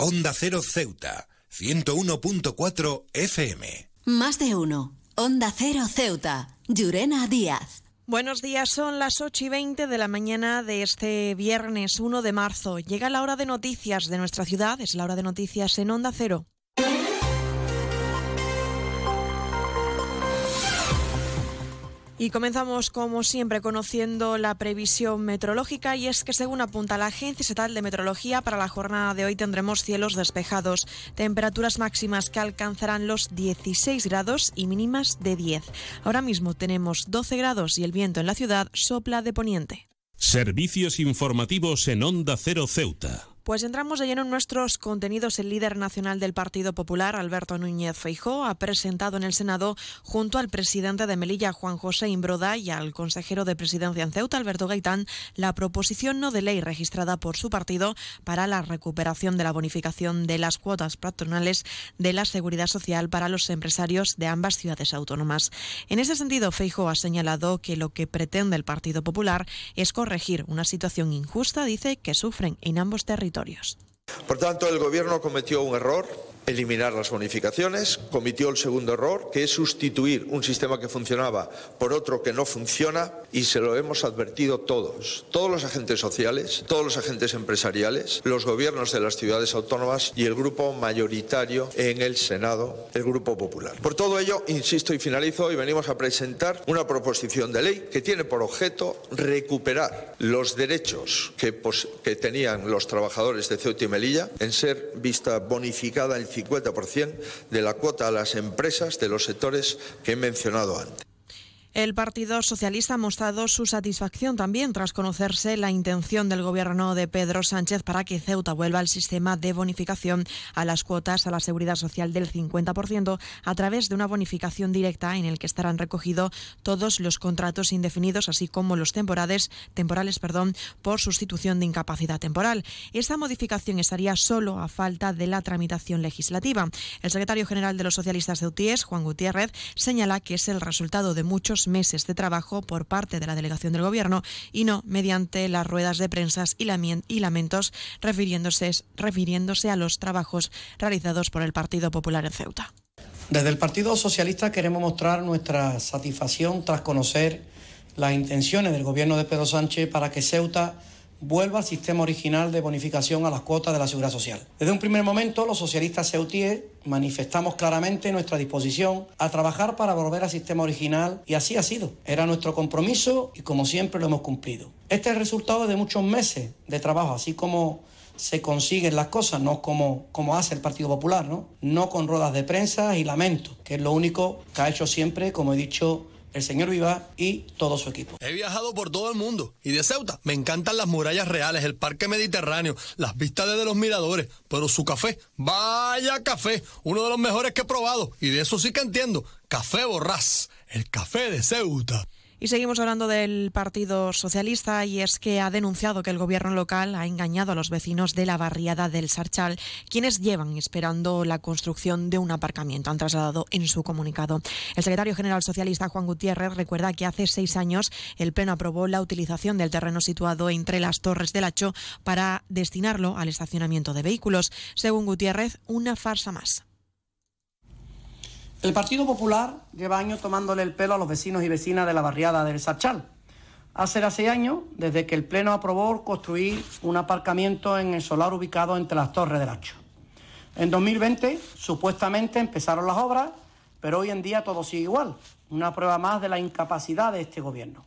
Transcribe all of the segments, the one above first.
Onda Cero Ceuta, 101.4 FM. Más de uno. Onda Cero Ceuta, Llurena Díaz. Buenos días, son las 8 y 20 de la mañana de este viernes 1 de marzo. Llega la hora de noticias de nuestra ciudad, es la hora de noticias en Onda Cero. Y comenzamos, como siempre, conociendo la previsión meteorológica y es que, según apunta la Agencia Estatal de Meteorología, para la jornada de hoy tendremos cielos despejados, temperaturas máximas que alcanzarán los 16 grados y mínimas de 10. Ahora mismo tenemos 12 grados y el viento en la ciudad sopla de poniente. Servicios informativos en Onda Cero Ceuta. Pues entramos de lleno en nuestros contenidos. El líder nacional del Partido Popular, Alberto Núñez Feijó, ha presentado en el Senado, junto al presidente de Melilla, Juan José Imbroda, y al consejero de presidencia en Ceuta, Alberto Gaitán, la proposición no de ley registrada por su partido para la recuperación de la bonificación de las cuotas patronales de la seguridad social para los empresarios de ambas ciudades autónomas. En ese sentido, Feijó ha señalado que lo que pretende el Partido Popular es corregir una situación injusta, dice, que sufren en ambos territorios. Por tanto, el Gobierno cometió un error eliminar las bonificaciones, cometió el segundo error, que es sustituir un sistema que funcionaba por otro que no funciona, y se lo hemos advertido todos, todos los agentes sociales, todos los agentes empresariales, los gobiernos de las ciudades autónomas y el grupo mayoritario en el Senado, el Grupo Popular. Por todo ello, insisto y finalizo, y venimos a presentar una proposición de ley que tiene por objeto recuperar los derechos que, que tenían los trabajadores de Ceuta y Melilla en ser vista bonificada el 50% de la cuota a las empresas de los sectores que he mencionado antes. El Partido Socialista ha mostrado su satisfacción también tras conocerse la intención del gobierno de Pedro Sánchez para que Ceuta vuelva al sistema de bonificación a las cuotas a la seguridad social del 50% a través de una bonificación directa en el que estarán recogidos todos los contratos indefinidos así como los temporales, temporales perdón, por sustitución de incapacidad temporal. Esta modificación estaría solo a falta de la tramitación legislativa. El secretario general de los socialistas de UTIES, Juan Gutiérrez, señala que es el resultado de muchos meses de trabajo por parte de la delegación del Gobierno y no mediante las ruedas de prensa y lamentos refiriéndose a los trabajos realizados por el Partido Popular en Ceuta. Desde el Partido Socialista queremos mostrar nuestra satisfacción tras conocer las intenciones del Gobierno de Pedro Sánchez para que Ceuta vuelva al sistema original de bonificación a las cuotas de la seguridad social. Desde un primer momento, los socialistas ceutíes manifestamos claramente nuestra disposición a trabajar para volver al sistema original y así ha sido. Era nuestro compromiso y como siempre lo hemos cumplido. Este es el resultado de muchos meses de trabajo, así como se consiguen las cosas, no como, como hace el Partido Popular, ¿no? No con ruedas de prensa y lamentos, que es lo único que ha hecho siempre, como he dicho, el señor Viva y todo su equipo. He viajado por todo el mundo y de Ceuta me encantan las murallas reales, el parque mediterráneo, las vistas desde los miradores, pero su café, vaya café, uno de los mejores que he probado y de eso sí que entiendo, café borrás, el café de Ceuta. Y seguimos hablando del Partido Socialista y es que ha denunciado que el gobierno local ha engañado a los vecinos de la barriada del Sarchal, quienes llevan esperando la construcción de un aparcamiento, han trasladado en su comunicado. El secretario general socialista Juan Gutiérrez recuerda que hace seis años el Pleno aprobó la utilización del terreno situado entre las Torres del Hacho para destinarlo al estacionamiento de vehículos. Según Gutiérrez, una farsa más. El Partido Popular lleva años tomándole el pelo a los vecinos y vecinas de la barriada del Sachal. Hace seis años, desde que el Pleno aprobó construir un aparcamiento en el solar ubicado entre las Torres del Hacho. En 2020, supuestamente empezaron las obras, pero hoy en día todo sigue igual. Una prueba más de la incapacidad de este gobierno.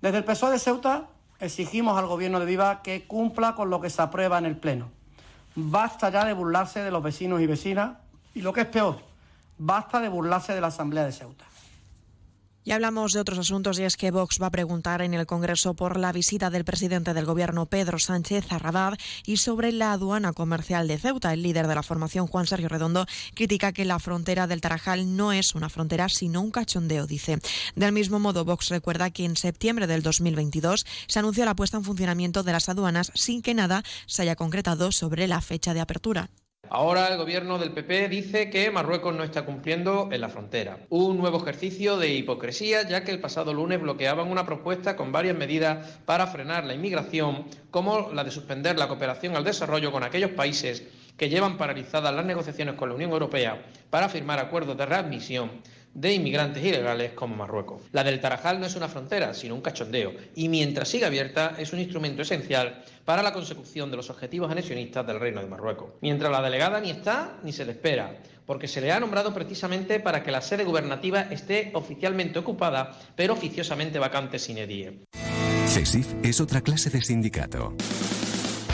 Desde el PSOE de Ceuta exigimos al gobierno de Viva que cumpla con lo que se aprueba en el Pleno. Basta ya de burlarse de los vecinos y vecinas y lo que es peor, Basta de burlarse de la Asamblea de Ceuta. Y hablamos de otros asuntos y es que Vox va a preguntar en el Congreso por la visita del presidente del Gobierno Pedro Sánchez a Rabat y sobre la aduana comercial de Ceuta. El líder de la formación, Juan Sergio Redondo, critica que la frontera del Tarajal no es una frontera sino un cachondeo, dice. Del mismo modo, Vox recuerda que en septiembre del 2022 se anunció la puesta en funcionamiento de las aduanas sin que nada se haya concretado sobre la fecha de apertura. Ahora el gobierno del PP dice que Marruecos no está cumpliendo en la frontera. Un nuevo ejercicio de hipocresía, ya que el pasado lunes bloqueaban una propuesta con varias medidas para frenar la inmigración, como la de suspender la cooperación al desarrollo con aquellos países que llevan paralizadas las negociaciones con la Unión Europea para firmar acuerdos de readmisión de inmigrantes ilegales como Marruecos. La del Tarajal no es una frontera, sino un cachondeo, y mientras siga abierta es un instrumento esencial para la consecución de los objetivos anexionistas del Reino de Marruecos. Mientras la delegada ni está ni se le espera, porque se le ha nombrado precisamente para que la sede gubernativa esté oficialmente ocupada, pero oficiosamente vacante sin edie. CESIF es otra clase de sindicato.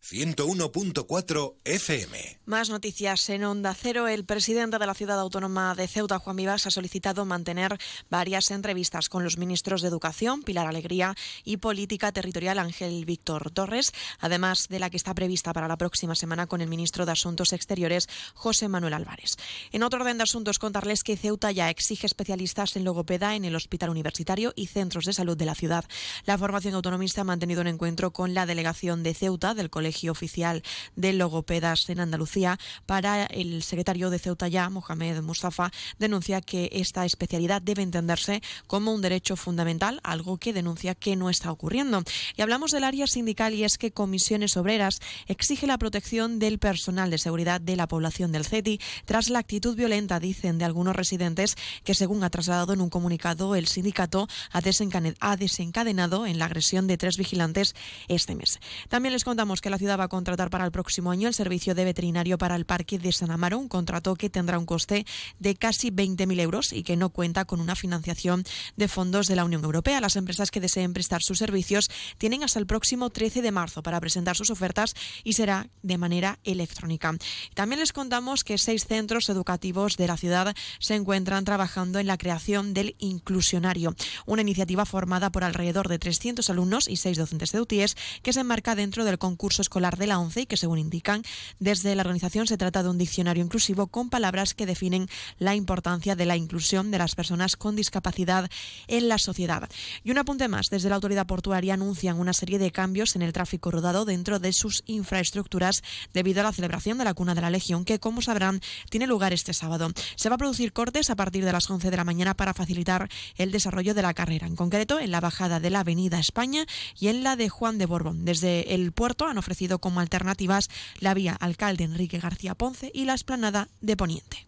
101.4 FM. Más noticias en Onda Cero. El presidente de la ciudad autónoma de Ceuta, Juan Vivas, ha solicitado mantener varias entrevistas con los ministros de Educación, Pilar Alegría, y Política Territorial, Ángel Víctor Torres, además de la que está prevista para la próxima semana con el ministro de Asuntos Exteriores, José Manuel Álvarez. En otro orden de asuntos, contarles que Ceuta ya exige especialistas en logopeda en el Hospital Universitario y centros de salud de la ciudad. La formación autonomista ha mantenido un encuentro con la delegación de Ceuta del Colegio Oficial de Logopedas en Andalucía. Para el secretario de Ceuta ya, Mohamed Mustafa, denuncia que esta especialidad debe entenderse como un derecho fundamental, algo que denuncia que no está ocurriendo. Y hablamos del área sindical y es que Comisiones Obreras exige la protección del personal de seguridad de la población del CETI tras la actitud violenta, dicen, de algunos residentes que, según ha trasladado en un comunicado, el sindicato ha desencadenado en la agresión de tres vigilantes este mes. También les contamos que la ciudad va a contratar para el próximo año el servicio de veterinario para el Parque de San Amaro, un contrato que tendrá un coste de casi 20.000 euros y que no cuenta con una financiación de fondos de la Unión Europea. Las empresas que deseen prestar sus servicios tienen hasta el próximo 13 de marzo para presentar sus ofertas y será de manera electrónica. También les contamos que seis centros educativos de la ciudad se encuentran trabajando en la creación del Inclusionario, una iniciativa formada por alrededor de 300 alumnos y seis docentes de UTIES que se enmarca dentro del concurso escolar de la ONCE y que, según indican desde la organización, se trata de un diccionario inclusivo con palabras que definen la importancia de la inclusión de las personas con discapacidad en la sociedad. Y un apunte más, desde la autoridad portuaria anuncian una serie de cambios en el tráfico rodado dentro de sus infraestructuras debido a la celebración de la Cuna de la Legión, que, como sabrán, tiene lugar este sábado. Se va a producir cortes a partir de las 11 de la mañana para facilitar el desarrollo de la carrera, en concreto en la bajada de la Avenida España y en la de Juan de Borbón. Desde el puerto han ofrecido como alternativas la vía Alcalde Enrique García Ponce y la esplanada de Poniente.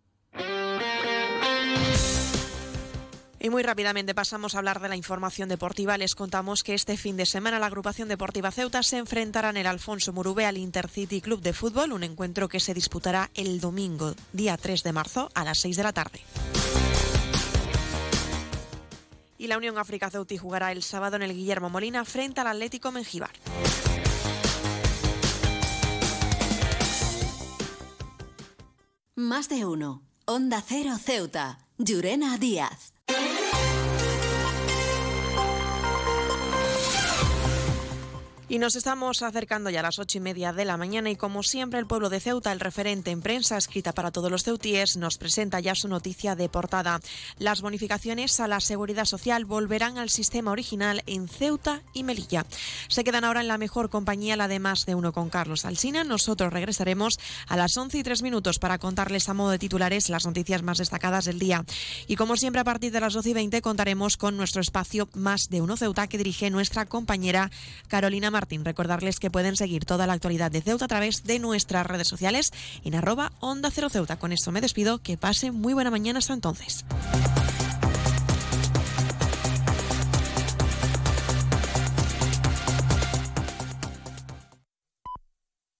Y muy rápidamente pasamos a hablar de la información deportiva. Les contamos que este fin de semana la agrupación deportiva Ceuta se enfrentará en el Alfonso Murube al Intercity Club de Fútbol, un encuentro que se disputará el domingo, día 3 de marzo, a las 6 de la tarde. Y la Unión África Ceuti jugará el sábado en el Guillermo Molina frente al Atlético Mengibar. Más de uno. Onda Cero Ceuta. Llurena Díaz. Y nos estamos acercando ya a las ocho y media de la mañana y como siempre el pueblo de Ceuta, el referente en prensa escrita para todos los ceutíes, nos presenta ya su noticia de portada. Las bonificaciones a la seguridad social volverán al sistema original en Ceuta y Melilla. Se quedan ahora en la mejor compañía, la de más de uno con Carlos Alsina. Nosotros regresaremos a las once y tres minutos para contarles a modo de titulares las noticias más destacadas del día. Y como siempre a partir de las doce y veinte contaremos con nuestro espacio Más de uno Ceuta que dirige nuestra compañera Carolina Martínez. Recordarles que pueden seguir toda la actualidad de Ceuta a través de nuestras redes sociales en arroba Onda Cero Ceuta. Con esto me despido. Que pase muy buena mañana hasta entonces.